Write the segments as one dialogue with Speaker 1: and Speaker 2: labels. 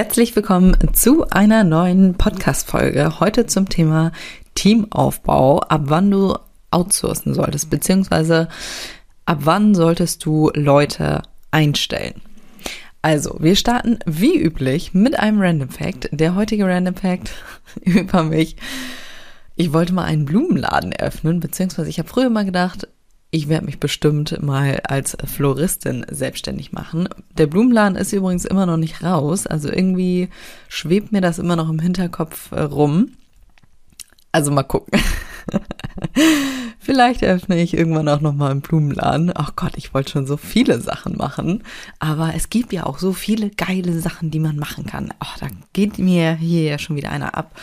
Speaker 1: Herzlich willkommen zu einer neuen Podcast-Folge. Heute zum Thema Teamaufbau, ab wann du outsourcen solltest, beziehungsweise ab wann solltest du Leute einstellen. Also, wir starten wie üblich mit einem Random Fact. Der heutige Random Fact über mich. Ich wollte mal einen Blumenladen eröffnen, beziehungsweise ich habe früher mal gedacht, ich werde mich bestimmt mal als Floristin selbstständig machen. Der Blumenladen ist übrigens immer noch nicht raus, also irgendwie schwebt mir das immer noch im Hinterkopf äh, rum. Also mal gucken. Vielleicht eröffne ich irgendwann auch noch mal einen Blumenladen. Ach Gott, ich wollte schon so viele Sachen machen, aber es gibt ja auch so viele geile Sachen, die man machen kann. Ach, da geht mir hier ja schon wieder einer ab.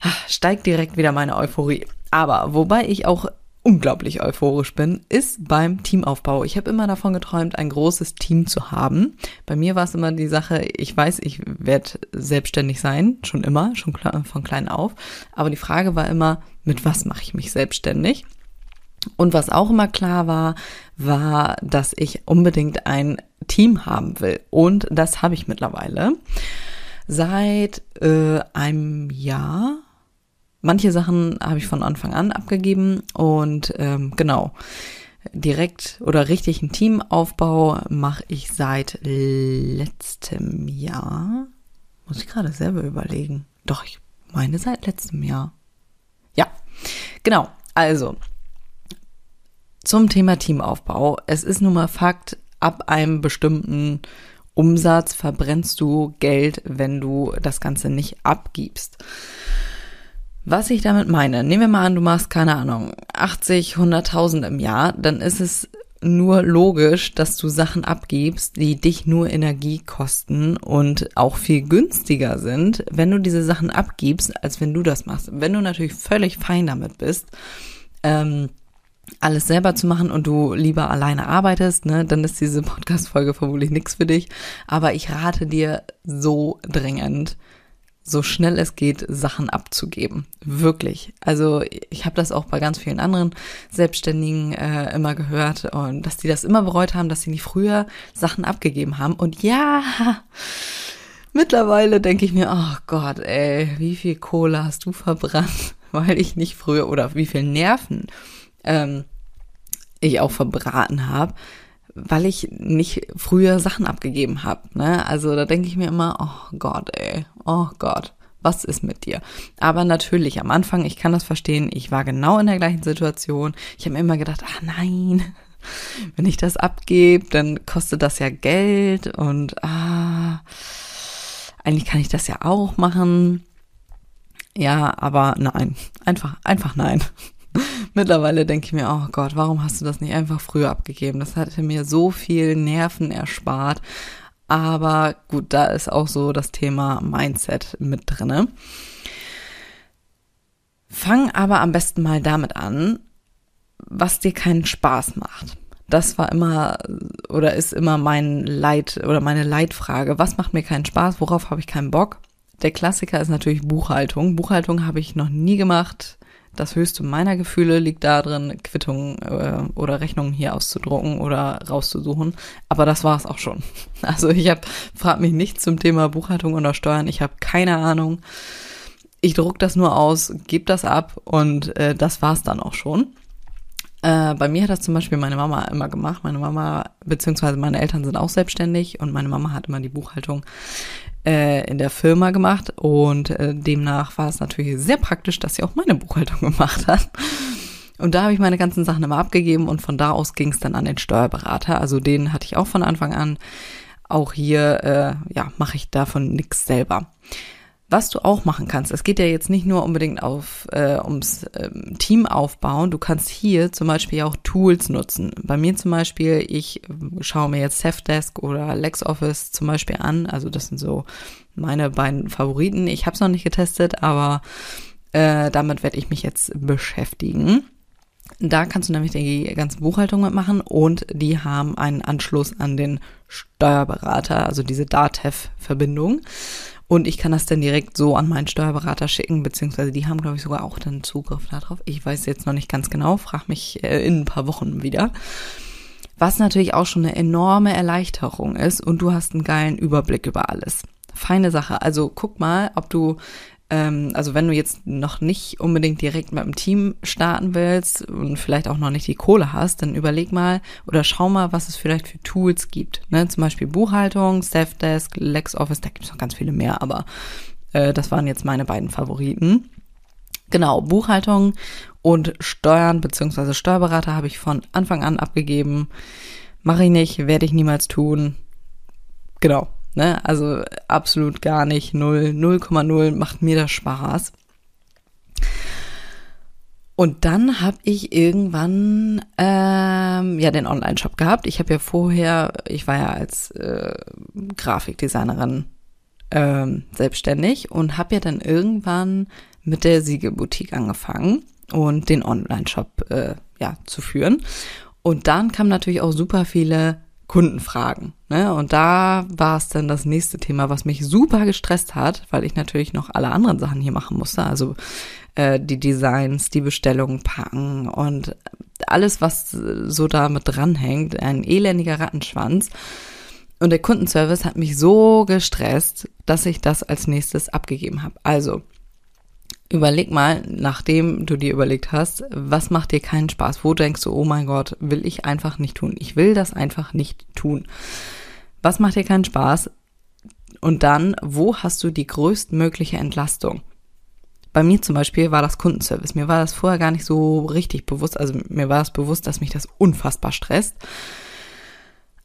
Speaker 1: Ach, steigt direkt wieder meine Euphorie. Aber wobei ich auch unglaublich euphorisch bin, ist beim Teamaufbau. Ich habe immer davon geträumt, ein großes Team zu haben. Bei mir war es immer die Sache, ich weiß, ich werde selbstständig sein, schon immer, schon von klein auf. Aber die Frage war immer, mit was mache ich mich selbstständig? Und was auch immer klar war, war, dass ich unbedingt ein Team haben will. Und das habe ich mittlerweile. Seit äh, einem Jahr, Manche Sachen habe ich von Anfang an abgegeben und ähm, genau, direkt oder richtig einen Teamaufbau mache ich seit letztem Jahr. Muss ich gerade selber überlegen. Doch, ich meine seit letztem Jahr. Ja, genau. Also, zum Thema Teamaufbau. Es ist nun mal Fakt, ab einem bestimmten Umsatz verbrennst du Geld, wenn du das Ganze nicht abgibst. Was ich damit meine, nehmen wir mal an, du machst keine Ahnung, 80, 100.000 im Jahr, dann ist es nur logisch, dass du Sachen abgibst, die dich nur Energie kosten und auch viel günstiger sind, wenn du diese Sachen abgibst, als wenn du das machst. Wenn du natürlich völlig fein damit bist, ähm, alles selber zu machen und du lieber alleine arbeitest, ne, dann ist diese Podcast-Folge vermutlich nichts für dich. Aber ich rate dir so dringend, so schnell es geht, Sachen abzugeben. Wirklich. Also ich habe das auch bei ganz vielen anderen Selbstständigen äh, immer gehört und dass die das immer bereut haben, dass sie nicht früher Sachen abgegeben haben. Und ja, mittlerweile denke ich mir, oh Gott, ey, wie viel Kohle hast du verbrannt, weil ich nicht früher oder wie viel Nerven ähm, ich auch verbraten habe weil ich nicht früher Sachen abgegeben habe. Ne? Also da denke ich mir immer, oh Gott, ey, oh Gott, was ist mit dir? Aber natürlich, am Anfang, ich kann das verstehen, ich war genau in der gleichen Situation. Ich habe mir immer gedacht, ach nein, wenn ich das abgebe, dann kostet das ja Geld und ah, eigentlich kann ich das ja auch machen. Ja, aber nein, einfach, einfach nein. Mittlerweile denke ich mir, oh Gott, warum hast du das nicht einfach früher abgegeben? Das hatte mir so viel Nerven erspart. Aber gut, da ist auch so das Thema Mindset mit drinne. Fang aber am besten mal damit an, was dir keinen Spaß macht. Das war immer oder ist immer mein Leit oder meine Leitfrage. Was macht mir keinen Spaß? Worauf habe ich keinen Bock? Der Klassiker ist natürlich Buchhaltung. Buchhaltung habe ich noch nie gemacht. Das höchste meiner Gefühle liegt darin, Quittungen äh, oder Rechnungen hier auszudrucken oder rauszusuchen. Aber das war es auch schon. Also ich habe, frag mich nicht zum Thema Buchhaltung oder Steuern. Ich habe keine Ahnung. Ich druck das nur aus, gebe das ab und äh, das war's dann auch schon. Äh, bei mir hat das zum Beispiel meine Mama immer gemacht. Meine Mama, beziehungsweise meine Eltern sind auch selbstständig und meine Mama hat immer die Buchhaltung äh, in der Firma gemacht und äh, demnach war es natürlich sehr praktisch, dass sie auch meine Buchhaltung gemacht hat. Und da habe ich meine ganzen Sachen immer abgegeben und von da aus ging es dann an den Steuerberater. Also den hatte ich auch von Anfang an. Auch hier, äh, ja, mache ich davon nichts selber. Was du auch machen kannst, es geht ja jetzt nicht nur unbedingt auf, äh, ums ähm, Team aufbauen, du kannst hier zum Beispiel auch Tools nutzen. Bei mir zum Beispiel, ich schaue mir jetzt Safdesk oder LexOffice zum Beispiel an, also das sind so meine beiden Favoriten. Ich habe es noch nicht getestet, aber Äh, damit werde ich mich jetzt beschäftigen. Da kannst du nämlich die ganze Buchhaltung mitmachen und die haben einen Anschluss an den Steuerberater, also diese DATEV-Verbindung. Und ich kann das dann direkt so an meinen Steuerberater schicken, beziehungsweise die haben, glaube ich, sogar auch dann Zugriff darauf. Ich weiß jetzt noch nicht ganz genau, frag mich äh, in ein paar Wochen wieder. Was natürlich auch schon eine enorme Erleichterung ist und du hast einen geilen Überblick über alles. Feine Sache. Also guck mal, ob du ähm, also wenn du jetzt noch nicht unbedingt direkt mit dem Team starten willst und vielleicht auch noch nicht die Kohle hast, dann überleg mal oder schau mal, was es vielleicht für Tools gibt. Ne? Zum Beispiel Buchhaltung, Safdesk, LexOffice, da gibt es noch ganz viele mehr, aber äh, das waren jetzt meine beiden Favoriten. Genau, Buchhaltung und Steuern bzw. Steuerberater habe ich von Anfang an abgegeben. Mache ich nicht, werde ich niemals tun. Genau, Ne? Also absolut gar nicht. 0, 0,0 macht mir das Spaß. Und dann habe ich irgendwann ähm, ja den Online-Shop gehabt. Ich habe ja vorher, ich war ja als äh, Grafikdesignerin ähm, selbstständig und habe ja dann irgendwann mit der Siegelboutique angefangen und den Online-Shop äh, ja zu führen. Und dann kamen natürlich auch super viele Kundenfragen. Ne? Und da war es dann das nächste Thema, was mich super gestresst hat, weil ich natürlich noch alle anderen Sachen hier machen musste. Also äh, die Designs, die Bestellungen packen und alles, was so da mit dranhängt. Ein elendiger Rattenschwanz. Und der Kundenservice hat mich so gestresst, dass ich das als nächstes abgegeben habe. Also überleg mal, nachdem du dir überlegt hast, was macht dir keinen Spaß? Wo denkst du, oh mein Gott, will ich einfach nicht tun? Ich will das einfach nicht tun. Was macht dir keinen Spaß? Und dann, wo hast du die größtmögliche Entlastung? Bei mir zum Beispiel war das Kundenservice. Mir war das vorher gar nicht so richtig bewusst. Also mir war es bewusst, dass mich das unfassbar stresst.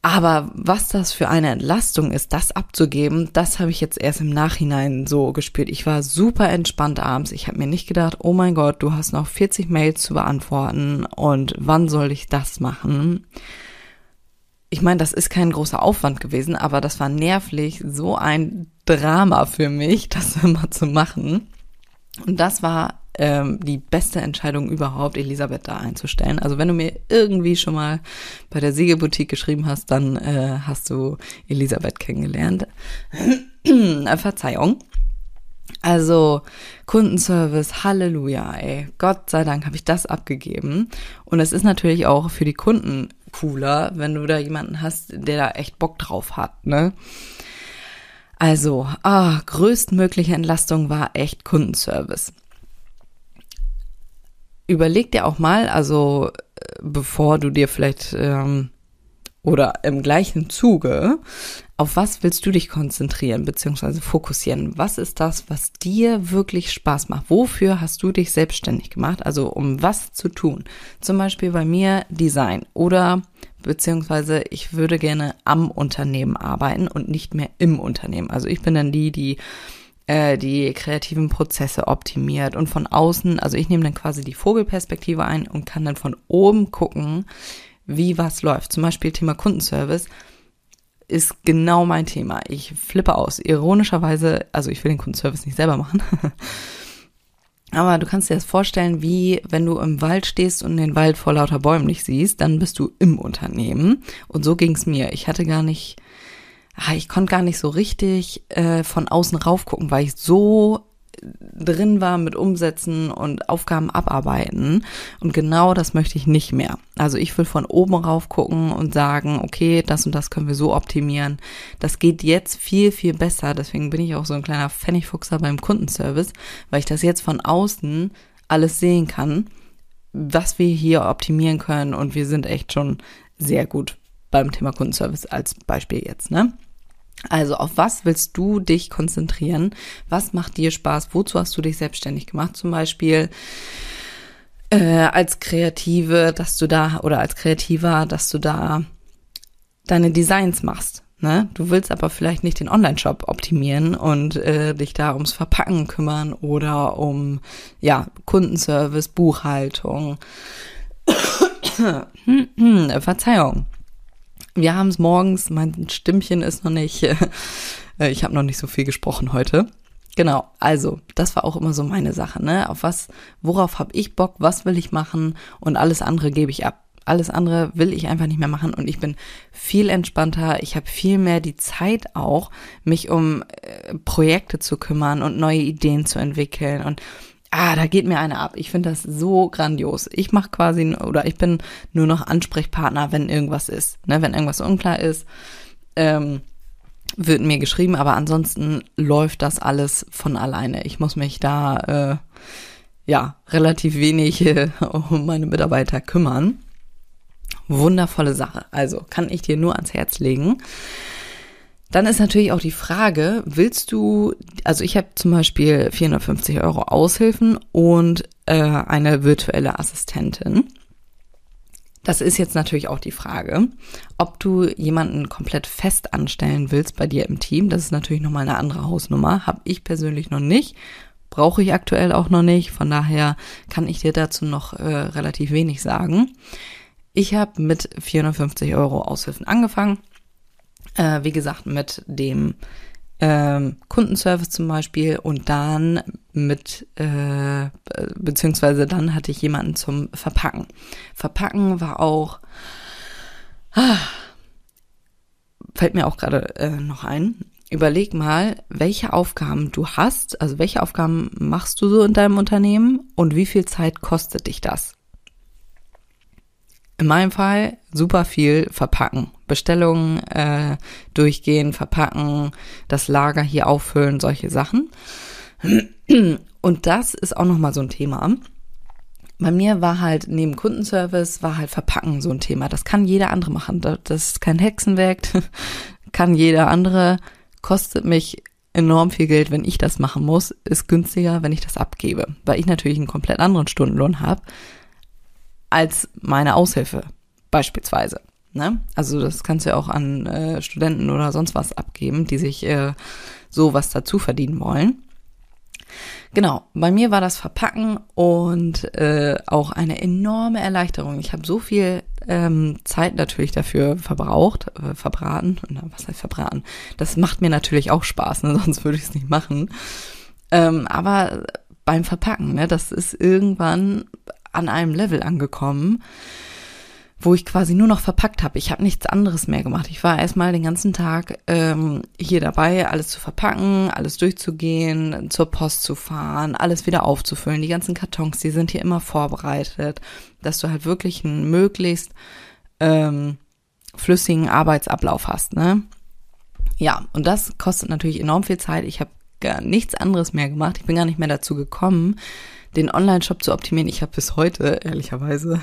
Speaker 1: Aber was das für eine Entlastung ist, das abzugeben, das habe ich jetzt erst im Nachhinein so gespürt. Ich war super entspannt abends. Ich habe mir nicht gedacht, oh mein Gott, du hast noch 40 Mails zu beantworten und wann soll ich das machen? Ich meine, das ist kein großer Aufwand gewesen, aber das war nervlich so ein Drama für mich, das immer zu machen. Und das war ähm, die beste Entscheidung überhaupt, Elisabeth da einzustellen. Also wenn du mir irgendwie schon mal bei der Siegelboutique geschrieben hast, dann äh, hast du Elisabeth kennengelernt. Äh, Verzeihung. Also Kundenservice, Halleluja, ey. Gott sei Dank habe ich das abgegeben. Und es ist natürlich auch für die Kunden cooler, wenn du da jemanden hast, der da echt Bock drauf hat, ne? Also, ah, größtmögliche Entlastung war echt Kundenservice überleg dir auch mal, also äh, bevor du dir vielleicht ähm, oder im gleichen Zuge, auf was willst du dich konzentrieren bzw. fokussieren? Was ist das, was dir wirklich Spaß macht? Wofür hast du dich selbstständig gemacht? Also um was zu tun? Zum Beispiel bei mir Design oder beziehungsweise ich würde gerne am Unternehmen arbeiten und nicht mehr im Unternehmen. Also ich bin dann die, die äh, die kreativen Prozesse optimiert und von außen, also ich nehme dann quasi die Vogelperspektive ein und kann dann von oben gucken, wie was läuft. Zum Beispiel Thema Kundenservice ist genau mein Thema. Ich flippe aus. Ironischerweise, also ich will den Kundenservice nicht selber machen. Aber du kannst dir das vorstellen, wie wenn du im Wald stehst und den Wald vor lauter Bäumen nicht siehst, dann bist du im Unternehmen. Und so ging's mir. Ich hatte gar nicht ah, ich konnte gar nicht so richtig äh, von außen rauf gucken, weil ich so drin war mit Umsetzen und Aufgaben abarbeiten. Und genau das möchte ich nicht mehr. Also ich will von oben rauf gucken und sagen, okay, das und das können wir so optimieren. Das geht jetzt viel, viel besser. Deswegen bin ich auch so ein kleiner Pfennigfuchser beim Kundenservice, weil ich das jetzt von außen alles sehen kann, was wir hier optimieren können. Und wir sind echt schon sehr gut beim Thema Kundenservice als Beispiel jetzt, ne? Also auf was willst du dich konzentrieren? Was macht dir Spaß? Wozu hast du dich selbstständig gemacht? Zum Beispiel äh, als Kreative, dass du da oder als Kreativer, dass du da deine Designs machst. Ne? Du willst aber vielleicht nicht den Online-Shop optimieren und äh, dich da ums Verpacken kümmern oder um ja Kundenservice, Buchhaltung. Verzeihung wir haben es morgens, mein Stimmchen ist noch nicht, äh, ich habe noch nicht so viel gesprochen heute. Genau, also das war auch immer so meine Sache, ne? Auf was, worauf habe ich Bock, was will ich machen und alles andere gebe ich ab. Alles andere will ich einfach nicht mehr machen und ich bin viel entspannter. Ich habe viel mehr die Zeit auch, mich um äh, Projekte zu kümmern und neue Ideen zu entwickeln und ah, da geht mir eine ab. Ich finde das so grandios. Ich mache quasi oder ich bin nur noch Ansprechpartner, wenn irgendwas ist, ne, wenn irgendwas unklar ist. Ähm, wird mir geschrieben, aber ansonsten läuft das alles von alleine. Ich muss mich da äh, ja relativ wenig äh, um meine Mitarbeiter kümmern. Wundervolle Sache. Also kann ich dir nur ans Herz legen. Dann ist natürlich auch die Frage, willst du, also ich habe zum Beispiel 450 Euro Aushilfen und äh, eine virtuelle Assistentin. Das ist jetzt natürlich auch die Frage, ob du jemanden komplett fest anstellen willst bei dir im Team. Das ist natürlich nochmal eine andere Hausnummer. Habe ich persönlich noch nicht. Brauche ich aktuell auch noch nicht. Von daher kann ich dir dazu noch äh, relativ wenig sagen. Ich habe mit 450 Euro Aushilfen angefangen. Äh, wie gesagt, mit dem ähm, Kundenservice zum Beispiel und dann mit, äh, beziehungsweise dann hatte ich jemanden zum Verpacken. Verpacken war auch, ah, fällt mir auch gerade äh, noch ein. Überleg mal, welche Aufgaben du hast, also welche Aufgaben machst du so in deinem Unternehmen und wie viel Zeit kostet dich das? In meinem Fall super viel verpacken. Bestellungen äh, durchgehen, verpacken, das Lager hier auffüllen, solche Sachen. Und das ist auch nochmal so ein Thema. Bei mir war halt neben Kundenservice war halt Verpacken so ein Thema. Das kann jeder andere machen. Das ist kein Hexenwerk. kann jeder andere. Kostet mich enorm viel Geld, wenn ich das machen muss. Ist günstiger, wenn ich das abgebe. Weil ich natürlich einen komplett anderen Stundenlohn habe als meine Aushilfe beispielsweise. Ne? Also das kannst du ja auch an äh, Studenten oder sonst was abgeben, die sich äh, so was dazu verdienen wollen. Genau, bei mir war das Verpacken und äh, auch eine enorme Erleichterung. Ich habe so viel ähm, Zeit natürlich dafür verbraucht, äh, verbraten. Na, was heißt verbraten? Das macht mir natürlich auch Spaß, ne? sonst würde ich es nicht machen. Ähm, aber beim Verpacken, ne, das ist irgendwann an einem Level angekommen, wo ich quasi nur noch verpackt habe. Ich habe nichts anderes mehr gemacht. Ich war erstmal den ganzen Tag ähm, hier dabei, alles zu verpacken, alles durchzugehen, zur Post zu fahren, alles wieder aufzufüllen. Die ganzen Kartons, die sind hier immer vorbereitet, dass du halt wirklich einen möglichst ähm, flüssigen Arbeitsablauf hast. Ne? Ja, und das kostet natürlich enorm viel Zeit. Ich habe gar nichts anderes mehr gemacht. Ich bin gar nicht mehr dazu gekommen, den Online-Shop zu optimieren. Ich habe bis heute, ehrlicherweise,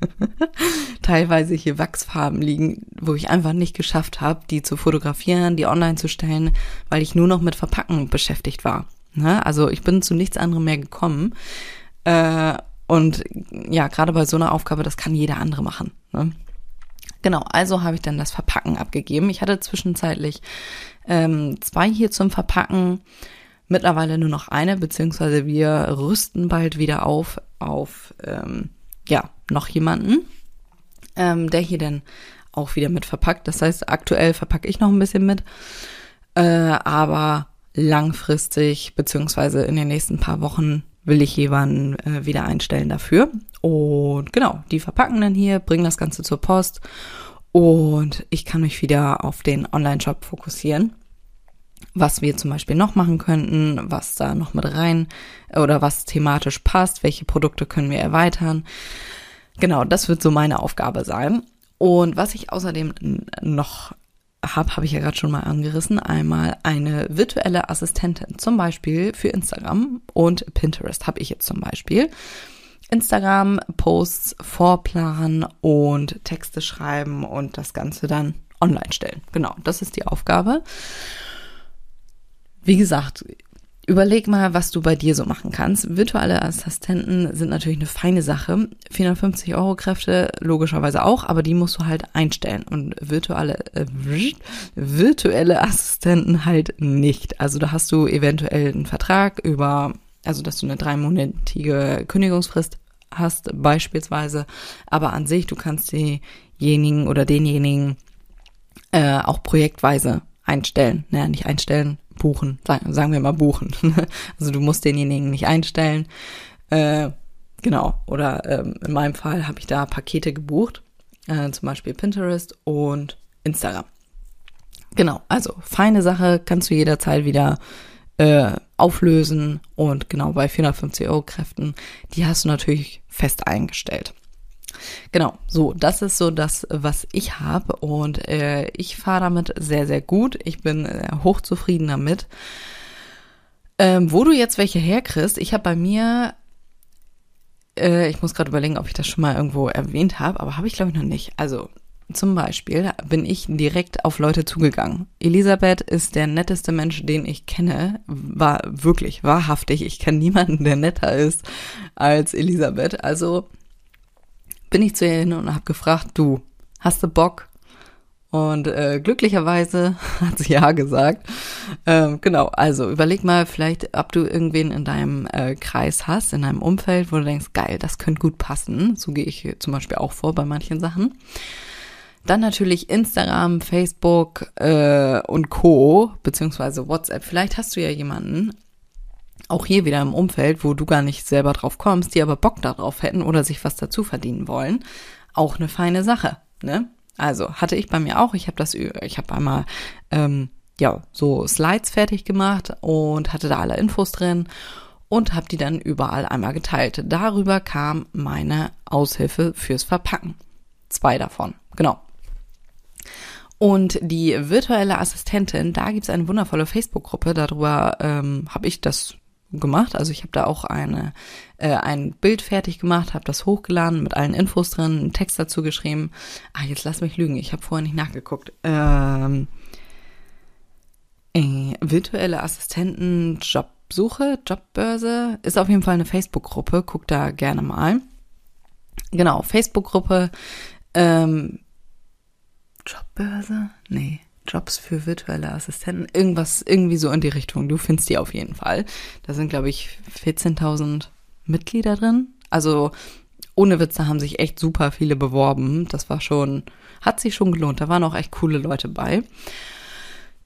Speaker 1: teilweise hier Wachsfarben liegen, wo ich einfach nicht geschafft habe, die zu fotografieren, die online zu stellen, weil ich nur noch mit Verpacken beschäftigt war. Ne? Also ich bin zu nichts anderem mehr gekommen. Äh, und ja, gerade bei so einer Aufgabe, das kann jeder andere machen. Ne? Genau, also habe ich dann das Verpacken abgegeben. Ich hatte zwischenzeitlich ähm, zwei hier zum Verpacken mittlerweile nur noch eine, beziehungsweise wir rüsten bald wieder auf auf ähm, ja noch jemanden, ähm, der hier dann auch wieder mit verpackt. Das heißt, aktuell verpacke ich noch ein bisschen mit, äh, aber langfristig beziehungsweise in den nächsten paar Wochen will ich jemanden äh, wieder einstellen dafür. Und genau, die verpacken dann hier, bringen das Ganze zur Post und ich kann mich wieder auf den Online-Shop fokussieren was wir zum Beispiel noch machen könnten, was da noch mit rein oder was thematisch passt, welche Produkte können wir erweitern. Genau, das wird so meine Aufgabe sein. Und was ich außerdem noch habe, habe ich ja gerade schon mal angerissen, einmal eine virtuelle Assistentin, zum Beispiel für Instagram und Pinterest habe ich jetzt zum Beispiel. Instagram, Posts vorplanen und Texte schreiben und das Ganze dann online stellen. Genau, das ist die Aufgabe. Wie gesagt, überleg mal, was du bei dir so machen kannst. Virtuelle Assistenten sind natürlich eine feine Sache. 450 Euro Kräfte logischerweise auch, aber die musst du halt einstellen und virtuelle äh, virtuelle Assistenten halt nicht. Also da hast du eventuell einen Vertrag über, also dass du eine dreimonatige Kündigungsfrist hast beispielsweise, aber an sich du kannst diejenigen oder denjenigen äh, auch projektweise einstellen. Naja, nicht einstellen, buchen, sagen wir mal buchen. also du musst denjenigen nicht einstellen. Äh, genau, oder ähm, in meinem Fall habe ich da Pakete gebucht, äh, zum Beispiel Pinterest und Instagram. Genau, also feine Sache, kannst du jederzeit wieder äh, auflösen und genau bei 450 Euro Kräften, die hast du natürlich fest eingestellt. Genau, so, das ist so das, was ich habe und äh, ich fahre damit sehr, sehr gut. Ich bin äh, hochzufrieden damit. Ähm, wo du jetzt welche herkriegst, ich habe bei mir, äh, ich muss gerade überlegen, ob ich das schon mal irgendwo erwähnt habe, aber habe ich glaube ich noch nicht. Also zum Beispiel bin ich direkt auf Leute zugegangen. Elisabeth ist der netteste Mensch, den ich kenne. War wirklich, wahrhaftig. Ich kenne niemanden, der netter ist als Elisabeth. Also bin ich zu ihr hin und habe gefragt, du, hast du Bock? Und äh, glücklicherweise hat sie ja gesagt. Ähm, genau, also überleg mal vielleicht, ob du irgendwen in deinem äh, Kreis hast, in deinem Umfeld, wo du denkst, geil, das könnte gut passen. So gehe ich zum Beispiel auch vor bei manchen Sachen. Dann natürlich Instagram, Facebook äh, und Co. beziehungsweise WhatsApp. Vielleicht hast du ja jemanden, auch hier wieder im Umfeld, wo du gar nicht selber drauf kommst, die aber Bock darauf hätten oder sich was dazu verdienen wollen. Auch eine feine Sache, ne? Also hatte ich bei mir auch. Ich habe das, ich habe einmal ähm, ja so Slides fertig gemacht und hatte da alle Infos drin und habe die dann überall einmal geteilt. Darüber kam meine Aushilfe fürs Verpacken. Zwei davon, genau. Und die virtuelle Assistentin, da gibt's eine wundervolle Facebook-Gruppe, darüber ähm, habe ich das gemacht. Also ich habe da auch eine, äh, ein Bild fertig gemacht, habe das hochgeladen mit allen Infos drin, einen Text dazu geschrieben. Ah, jetzt lass mich lügen, ich habe vorher nicht nachgeguckt. Ähm, äh, virtuelle Assistenten, Jobsuche, Jobbörse, ist auf jeden Fall eine Facebook-Gruppe, guck da gerne mal. Genau, Facebook-Gruppe, ähm, Jobbörse? Nee. Jobs für virtuelle Assistenten. Irgendwas, irgendwie so in die Richtung. Du findest die auf jeden Fall. Da sind, glaube ich, 14.000 Mitglieder drin. Also, ohne Witze haben sich echt super viele beworben. Das war schon, hat sich schon gelohnt. Da waren auch echt coole Leute bei.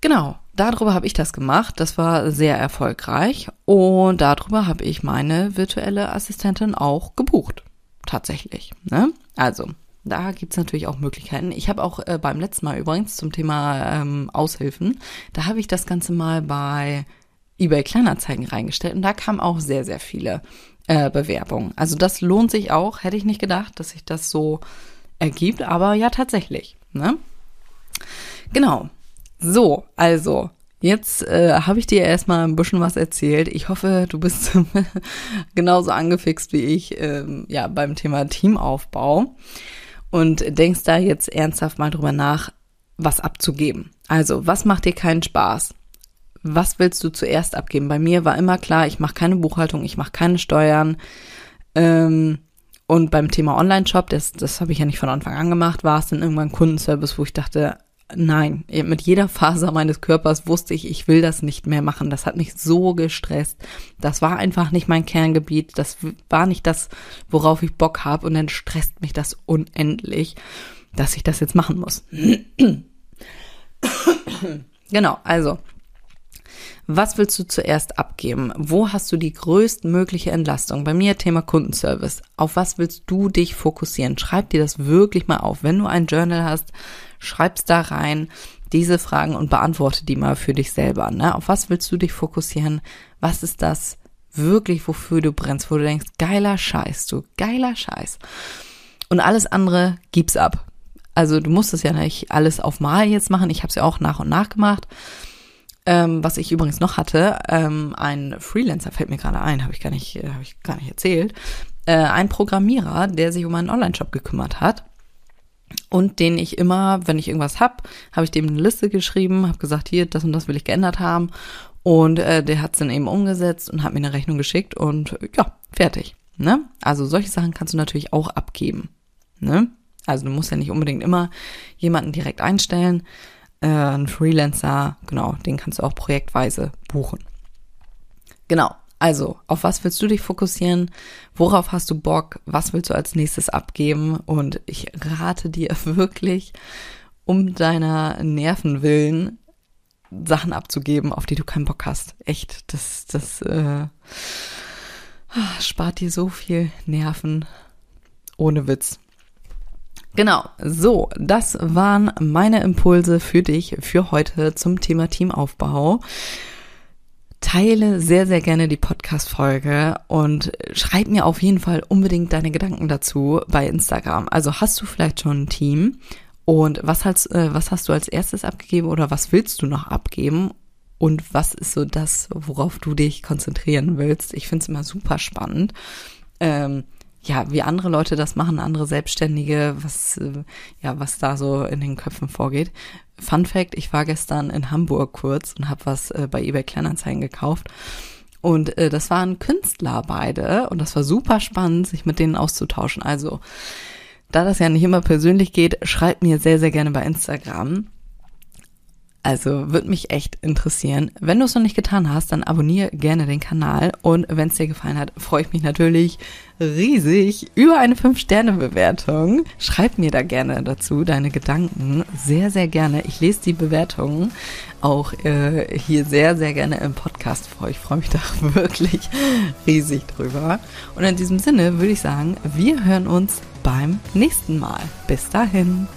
Speaker 1: Genau, darüber habe ich das gemacht. Das war sehr erfolgreich. Und darüber habe ich meine virtuelle Assistentin auch gebucht. Tatsächlich. Ne? Also, da gibt's natürlich auch Möglichkeiten. Ich habe auch äh, beim letzten Mal übrigens zum Thema ähm, Aushilfen, da habe ich das Ganze mal bei eBay Kleinanzeigen reingestellt und da kamen auch sehr, sehr viele äh, Bewerbungen. Also das lohnt sich auch. Hätte ich nicht gedacht, dass sich das so ergibt, aber ja, tatsächlich. Ne? Genau. So, also Jetzt äh, habe ich dir erstmal ein bisschen was erzählt. Ich hoffe, du bist genauso angefixt wie ich ähm, ja, beim Thema Teamaufbau und denkst da jetzt ernsthaft mal drüber nach, was abzugeben. Also, was macht dir keinen Spaß? Was willst du zuerst abgeben? Bei mir war immer klar, ich mache keine Buchhaltung, ich mache keine Steuern. Ähm, und beim Thema Online-Shop, das, das habe ich ja nicht von Anfang an gemacht, war es dann irgendwann Kundenservice, wo ich dachte, nein, mit jeder Faser meines Körpers wusste ich, ich will das nicht mehr machen. Das hat mich so gestresst. Das war einfach nicht mein Kerngebiet. Das war nicht das, worauf ich Bock habe. Und dann stresst mich das unendlich, dass ich das jetzt machen muss. genau, also. Was willst du zuerst abgeben? Wo hast du die größtmögliche Entlastung? Bei mir Thema Kundenservice. Auf was willst du dich fokussieren? Schreib dir das wirklich mal auf. Wenn du ein Journal hast, schreib's da rein, diese Fragen und beantworte die mal für dich selber. Ne? Auf was willst du dich fokussieren? Was ist das wirklich, wofür du brennst, wo du denkst, geiler Scheiß, du geiler Scheiß. Und alles andere gib's ab. Also du musst es ja nicht alles auf Mal jetzt machen. Ich habe es ja auch nach und nach gemacht. Ähm, was ich übrigens noch hatte, ähm, ein Freelancer fällt mir gerade ein, habe ich gar nicht, äh, habe ich gar nicht erzählt. Äh, ein Programmierer, der sich um einen Online-Shop gekümmert hat und den ich immer, wenn ich irgendwas hab, habe ich dem eine Liste geschrieben, habe gesagt, hier, das und das will ich geändert haben. Und äh, der hat's dann eben umgesetzt und hat mir eine Rechnung geschickt und ja, fertig. Ne? Also solche Sachen kannst du natürlich auch abgeben. Ne? Also du musst ja nicht unbedingt immer jemanden direkt einstellen. Äh, ein Freelancer, genau, den kannst du auch projektweise buchen. Genau. Also, auf was willst du dich fokussieren? Worauf hast du Bock? Was willst du als nächstes abgeben? Und ich rate dir wirklich, um deiner Nerven willen, Sachen abzugeben, auf die du keinen Bock hast. Echt, das, das äh, spart dir so viel Nerven. Ohne Witz. Genau, so, das waren meine Impulse für dich für heute zum Thema Teamaufbau. Teile sehr, sehr gerne die Podcast-Folge und schreib mir auf jeden Fall unbedingt deine Gedanken dazu bei Instagram. Also hast du vielleicht schon ein Team und was hast, äh, was hast du als erstes abgegeben oder was willst du noch abgeben? Und was ist so das, worauf du dich konzentrieren willst? Ich finde es immer super spannend. Ähm, ja, wie andere Leute das machen, andere Selbstständige, was, äh, ja, was da so in den Köpfen vorgeht. Fun Fact, ich war gestern in Hamburg kurz und habe was äh, bei eBay Kleinanzeigen gekauft. Und äh, das waren Künstler beide und das war super spannend, sich mit denen auszutauschen. Also, da das ja nicht immer persönlich geht, schreibt mir sehr, sehr gerne bei Instagram. Also würde mich echt interessieren. Wenn du es noch nicht getan hast, dann abonniere gerne den Kanal und wenn es dir gefallen hat, freue ich mich natürlich riesig über eine 5-Sterne-Bewertung. Schreib mir da gerne dazu deine Gedanken. Sehr, sehr gerne. Ich lese die Bewertungen auch äh, hier sehr, sehr gerne im Podcast vor. Ich freue mich da wirklich riesig drüber. Und in diesem Sinne würde ich sagen, wir hören uns beim nächsten Mal. Bis dahin.